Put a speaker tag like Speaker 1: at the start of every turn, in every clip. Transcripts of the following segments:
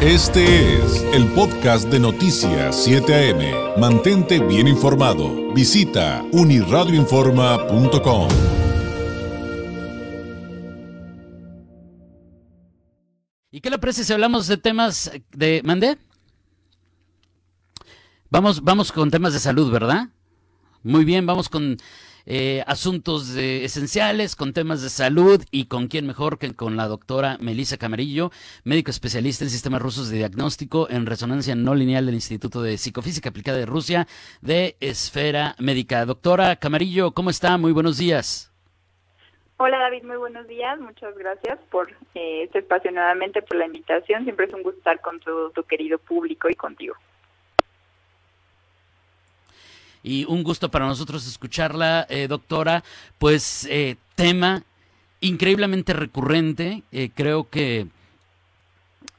Speaker 1: Este es el podcast de Noticias 7 AM. Mantente bien informado. Visita uniradioinforma.com.
Speaker 2: ¿Y qué le parece si hablamos de temas de... ¿Mandé? Vamos, vamos con temas de salud, ¿verdad? Muy bien, vamos con eh, asuntos esenciales, con temas de salud y con quién mejor que con la doctora Melissa Camarillo, médico especialista en sistemas rusos de diagnóstico en resonancia no lineal del Instituto de Psicofísica Aplicada de Rusia de Esfera Médica. Doctora Camarillo, ¿cómo está? Muy buenos días.
Speaker 3: Hola David, muy buenos días. Muchas gracias por eh, este espacio nuevamente, por la invitación. Siempre es un gusto estar con todo tu querido público y contigo
Speaker 2: y un gusto para nosotros escucharla, eh, doctora. Pues eh, tema increíblemente recurrente, eh, creo que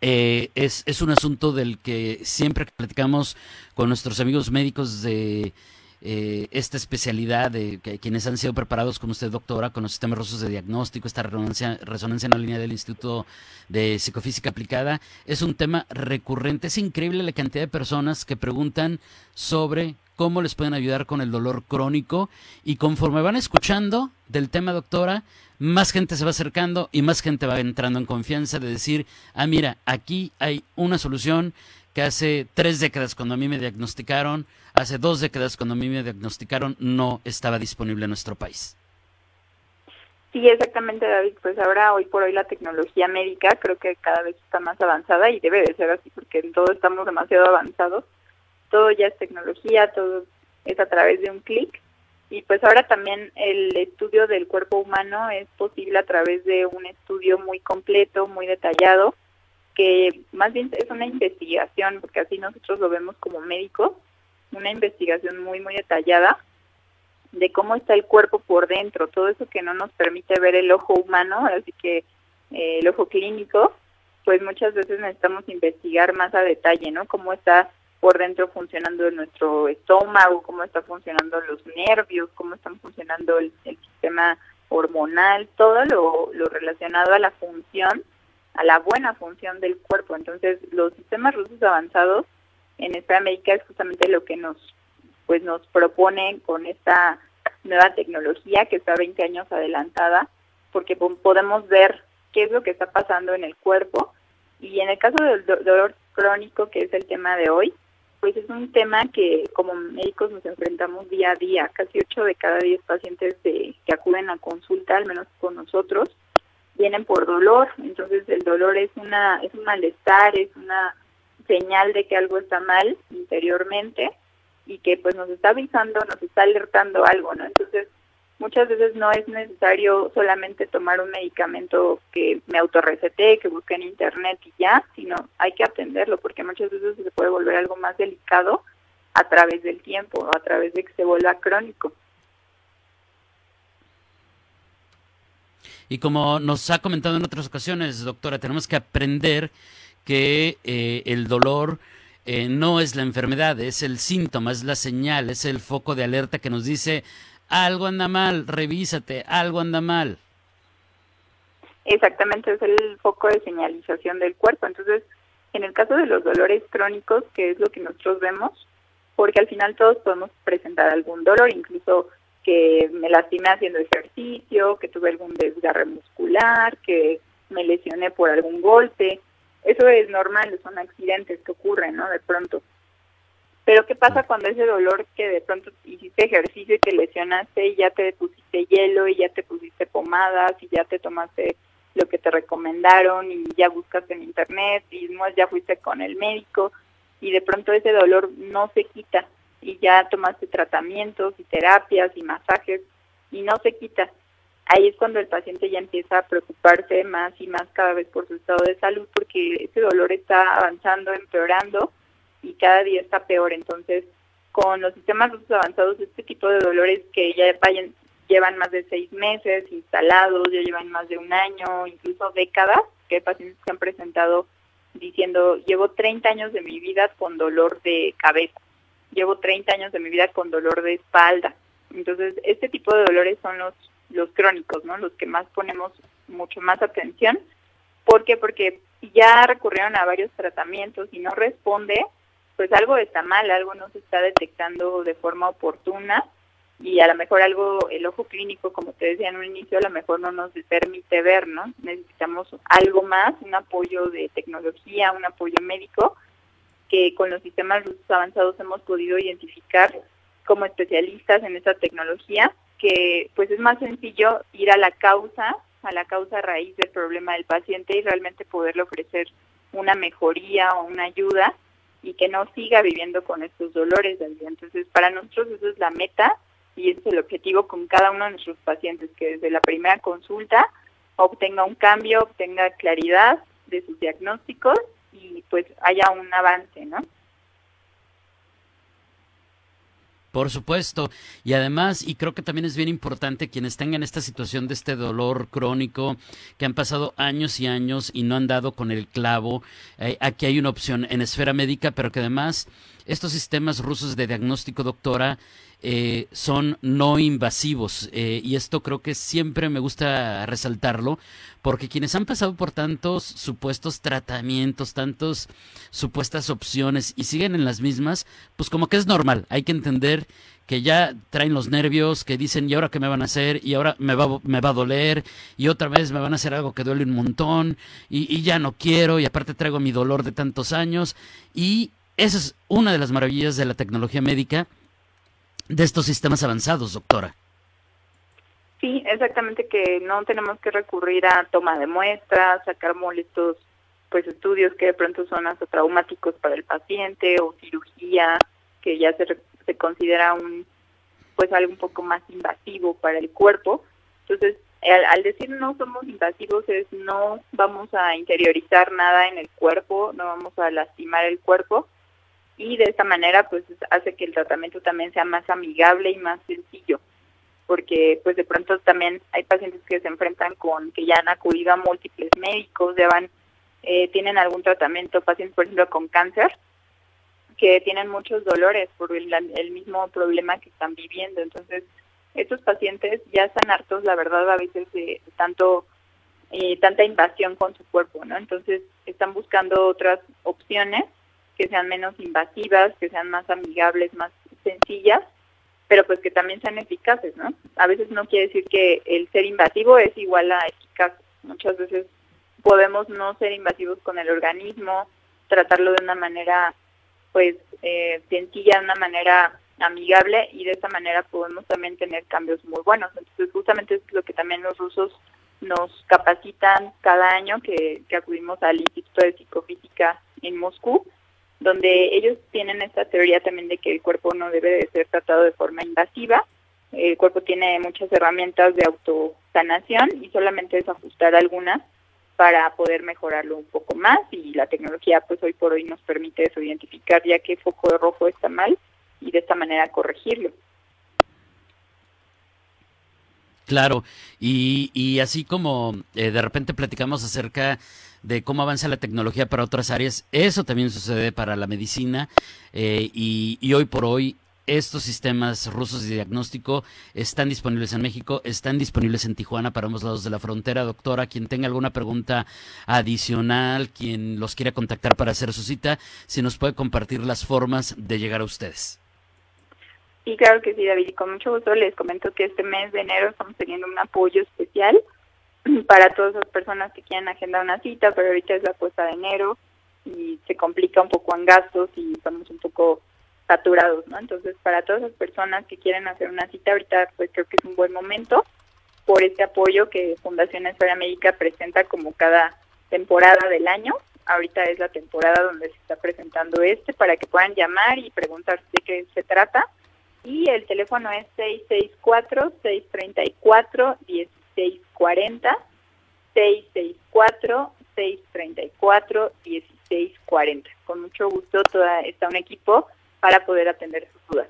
Speaker 2: es, es, un asunto del que siempre platicamos con nuestros amigos médicos de esta especialidad, de quienes han sido preparados con usted, doctora, con los sistemas rusos de diagnóstico, esta resonancia, resonancia en la línea del Instituto de Psicofísica Aplicada, es un tema recurrente. Es increíble la cantidad de personas que preguntan sobre cómo les pueden ayudar con el dolor crónico y conforme van escuchando del tema, doctora, más gente se va acercando y más gente va entrando en confianza de decir, ah, mira, aquí hay una solución que hace tres décadas cuando a mí me diagnosticaron, hace dos décadas cuando a mí me diagnosticaron, no estaba disponible en nuestro país.
Speaker 3: Sí, exactamente, David. Pues ahora, hoy por hoy, la tecnología médica creo que cada vez está más avanzada y debe de ser así porque en todo estamos demasiado avanzados todo ya es tecnología, todo es a través de un clic. Y pues ahora también el estudio del cuerpo humano es posible a través de un estudio muy completo, muy detallado, que más bien es una investigación, porque así nosotros lo vemos como médicos, una investigación muy, muy detallada de cómo está el cuerpo por dentro, todo eso que no nos permite ver el ojo humano, así que eh, el ojo clínico, pues muchas veces necesitamos investigar más a detalle, ¿no? Cómo está por dentro funcionando nuestro estómago, cómo está funcionando los nervios, cómo está funcionando el, sistema hormonal, todo lo, lo, relacionado a la función, a la buena función del cuerpo. Entonces, los sistemas rusos avanzados en esta médica es justamente lo que nos pues nos propone con esta nueva tecnología que está 20 años adelantada, porque podemos ver qué es lo que está pasando en el cuerpo. Y en el caso del dolor crónico, que es el tema de hoy, pues es un tema que como médicos nos enfrentamos día a día. Casi 8 de cada 10 pacientes de, que acuden a consulta, al menos con nosotros, vienen por dolor. Entonces el dolor es una es un malestar, es una señal de que algo está mal interiormente y que pues nos está avisando, nos está alertando algo, ¿no? Entonces muchas veces no es necesario solamente tomar un medicamento que me autorrecete, que busque en internet y ya, sino hay que atenderlo porque muchas veces se puede volver algo más delicado a través del tiempo o a través de que se vuelva crónico.
Speaker 2: Y como nos ha comentado en otras ocasiones, doctora, tenemos que aprender que eh, el dolor eh, no es la enfermedad, es el síntoma, es la señal, es el foco de alerta que nos dice algo anda mal, revísate, algo anda mal.
Speaker 3: Exactamente, es el foco de señalización del cuerpo. Entonces, en el caso de los dolores crónicos, que es lo que nosotros vemos, porque al final todos podemos presentar algún dolor, incluso que me lastimé haciendo ejercicio, que tuve algún desgarre muscular, que me lesioné por algún golpe. Eso es normal, son accidentes que ocurren, ¿no? De pronto. Pero ¿qué pasa cuando ese dolor que de pronto hiciste ejercicio y te lesionaste y ya te pusiste hielo y ya te pusiste pomadas y ya te tomaste lo que te recomendaron y ya buscaste en internet y ya fuiste con el médico y de pronto ese dolor no se quita y ya tomaste tratamientos y terapias y masajes y no se quita. Ahí es cuando el paciente ya empieza a preocuparse más y más cada vez por su estado de salud porque ese dolor está avanzando, empeorando y cada día está peor. Entonces, con los sistemas avanzados, este tipo de dolores que ya vayan, llevan más de seis meses instalados, ya llevan más de un año, incluso décadas, que hay pacientes que han presentado diciendo, llevo 30 años de mi vida con dolor de cabeza, llevo 30 años de mi vida con dolor de espalda. Entonces, este tipo de dolores son los, los crónicos, ¿no? Los que más ponemos mucho más atención. ¿Por qué? Porque ya recurrieron a varios tratamientos y no responde, pues algo está mal, algo no se está detectando de forma oportuna y a lo mejor algo, el ojo clínico, como te decía en un inicio, a lo mejor no nos permite ver, ¿no? Necesitamos algo más, un apoyo de tecnología, un apoyo médico, que con los sistemas avanzados hemos podido identificar como especialistas en esta tecnología, que pues es más sencillo ir a la causa, a la causa raíz del problema del paciente y realmente poderle ofrecer una mejoría o una ayuda y que no siga viviendo con estos dolores. Entonces, para nosotros eso es la meta y ese es el objetivo con cada uno de nuestros pacientes, que desde la primera consulta obtenga un cambio, obtenga claridad de sus diagnósticos y pues haya un avance, ¿no?
Speaker 2: Por supuesto. Y además, y creo que también es bien importante quienes tengan esta situación de este dolor crónico, que han pasado años y años y no han dado con el clavo, eh, aquí hay una opción en esfera médica, pero que además estos sistemas rusos de diagnóstico, doctora, eh, son no invasivos. Eh, y esto creo que siempre me gusta resaltarlo, porque quienes han pasado por tantos supuestos tratamientos, tantos supuestas opciones y siguen en las mismas, pues como que es normal. Hay que entender que ya traen los nervios, que dicen, ¿y ahora qué me van a hacer? Y ahora me va, me va a doler, y otra vez me van a hacer algo que duele un montón, y, ya no quiero, y aparte traigo mi dolor de tantos años. Y esa es una de las maravillas de la tecnología médica, de estos sistemas avanzados, doctora.
Speaker 3: Sí, exactamente que no tenemos que recurrir a toma de muestras, sacar molestos pues estudios que de pronto son hasta traumáticos para el paciente o cirugía que ya se, se considera un pues algo un poco más invasivo para el cuerpo. Entonces, al, al, decir no somos invasivos es no vamos a interiorizar nada en el cuerpo, no vamos a lastimar el cuerpo, y de esta manera pues hace que el tratamiento también sea más amigable y más sencillo porque pues de pronto también hay pacientes que se enfrentan con que ya han acudido a múltiples médicos, ya van, eh, tienen algún tratamiento, pacientes por ejemplo con cáncer, que tienen muchos dolores por el, el mismo problema que están viviendo. Entonces, estos pacientes ya están hartos, la verdad, a veces de, tanto eh, tanta invasión con su cuerpo, ¿no? Entonces, están buscando otras opciones que sean menos invasivas, que sean más amigables, más sencillas, pero pues que también sean eficaces, ¿no? A veces no quiere decir que el ser invasivo es igual a eficaz. Muchas veces podemos no ser invasivos con el organismo, tratarlo de una manera pues eh, sencilla, de una manera amigable y de esta manera podemos también tener cambios muy buenos. Entonces justamente es lo que también los rusos nos capacitan cada año que, que acudimos al Instituto de Psicofísica en Moscú donde ellos tienen esta teoría también de que el cuerpo no debe de ser tratado de forma invasiva. El cuerpo tiene muchas herramientas de autosanación y solamente es ajustar algunas para poder mejorarlo un poco más y la tecnología pues hoy por hoy nos permite eso, identificar ya qué foco de rojo está mal y de esta manera corregirlo.
Speaker 2: Claro, y, y así como eh, de repente platicamos acerca de cómo avanza la tecnología para otras áreas, eso también sucede para la medicina eh, y, y hoy por hoy estos sistemas rusos de diagnóstico están disponibles en México, están disponibles en Tijuana para ambos lados de la frontera. Doctora, quien tenga alguna pregunta adicional, quien los quiera contactar para hacer su cita, si nos puede compartir las formas de llegar a ustedes.
Speaker 3: Sí, claro que sí, David. Y con mucho gusto les comento que este mes de enero estamos teniendo un apoyo especial para todas las personas que quieran agendar una cita, pero ahorita es la cuesta de enero y se complica un poco en gastos y estamos un poco saturados, ¿no? Entonces, para todas las personas que quieren hacer una cita, ahorita pues creo que es un buen momento por este apoyo que Fundación Esfera Médica presenta como cada temporada del año. Ahorita es la temporada donde se está presentando este para que puedan llamar y preguntar de qué se trata y el teléfono es 664-634-1640, 664-634-1640. Con mucho gusto toda, está un equipo para poder atender sus dudas.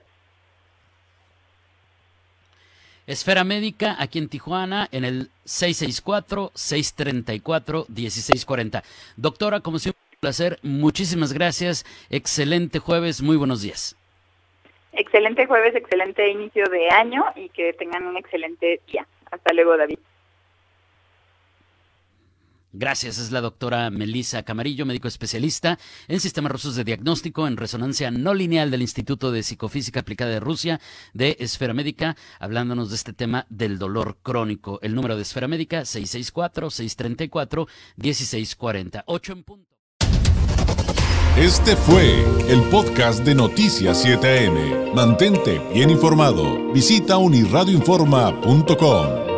Speaker 2: Esfera Médica, aquí en Tijuana, en el 664-634-1640. Doctora, como siempre, un placer. Muchísimas gracias. Excelente jueves. Muy buenos días.
Speaker 3: Excelente jueves, excelente inicio de año y que tengan un excelente día. Hasta luego, David.
Speaker 2: Gracias, es la doctora Melisa Camarillo, médico especialista en sistemas rusos de diagnóstico en resonancia no lineal del Instituto de Psicofísica Aplicada de Rusia de Esfera Médica, hablándonos de este tema del dolor crónico. El número de Esfera Médica, 664-634-1640. 8 en punto.
Speaker 1: Este fue el podcast de Noticias 7am. Mantente bien informado. Visita unirradioinforma.com.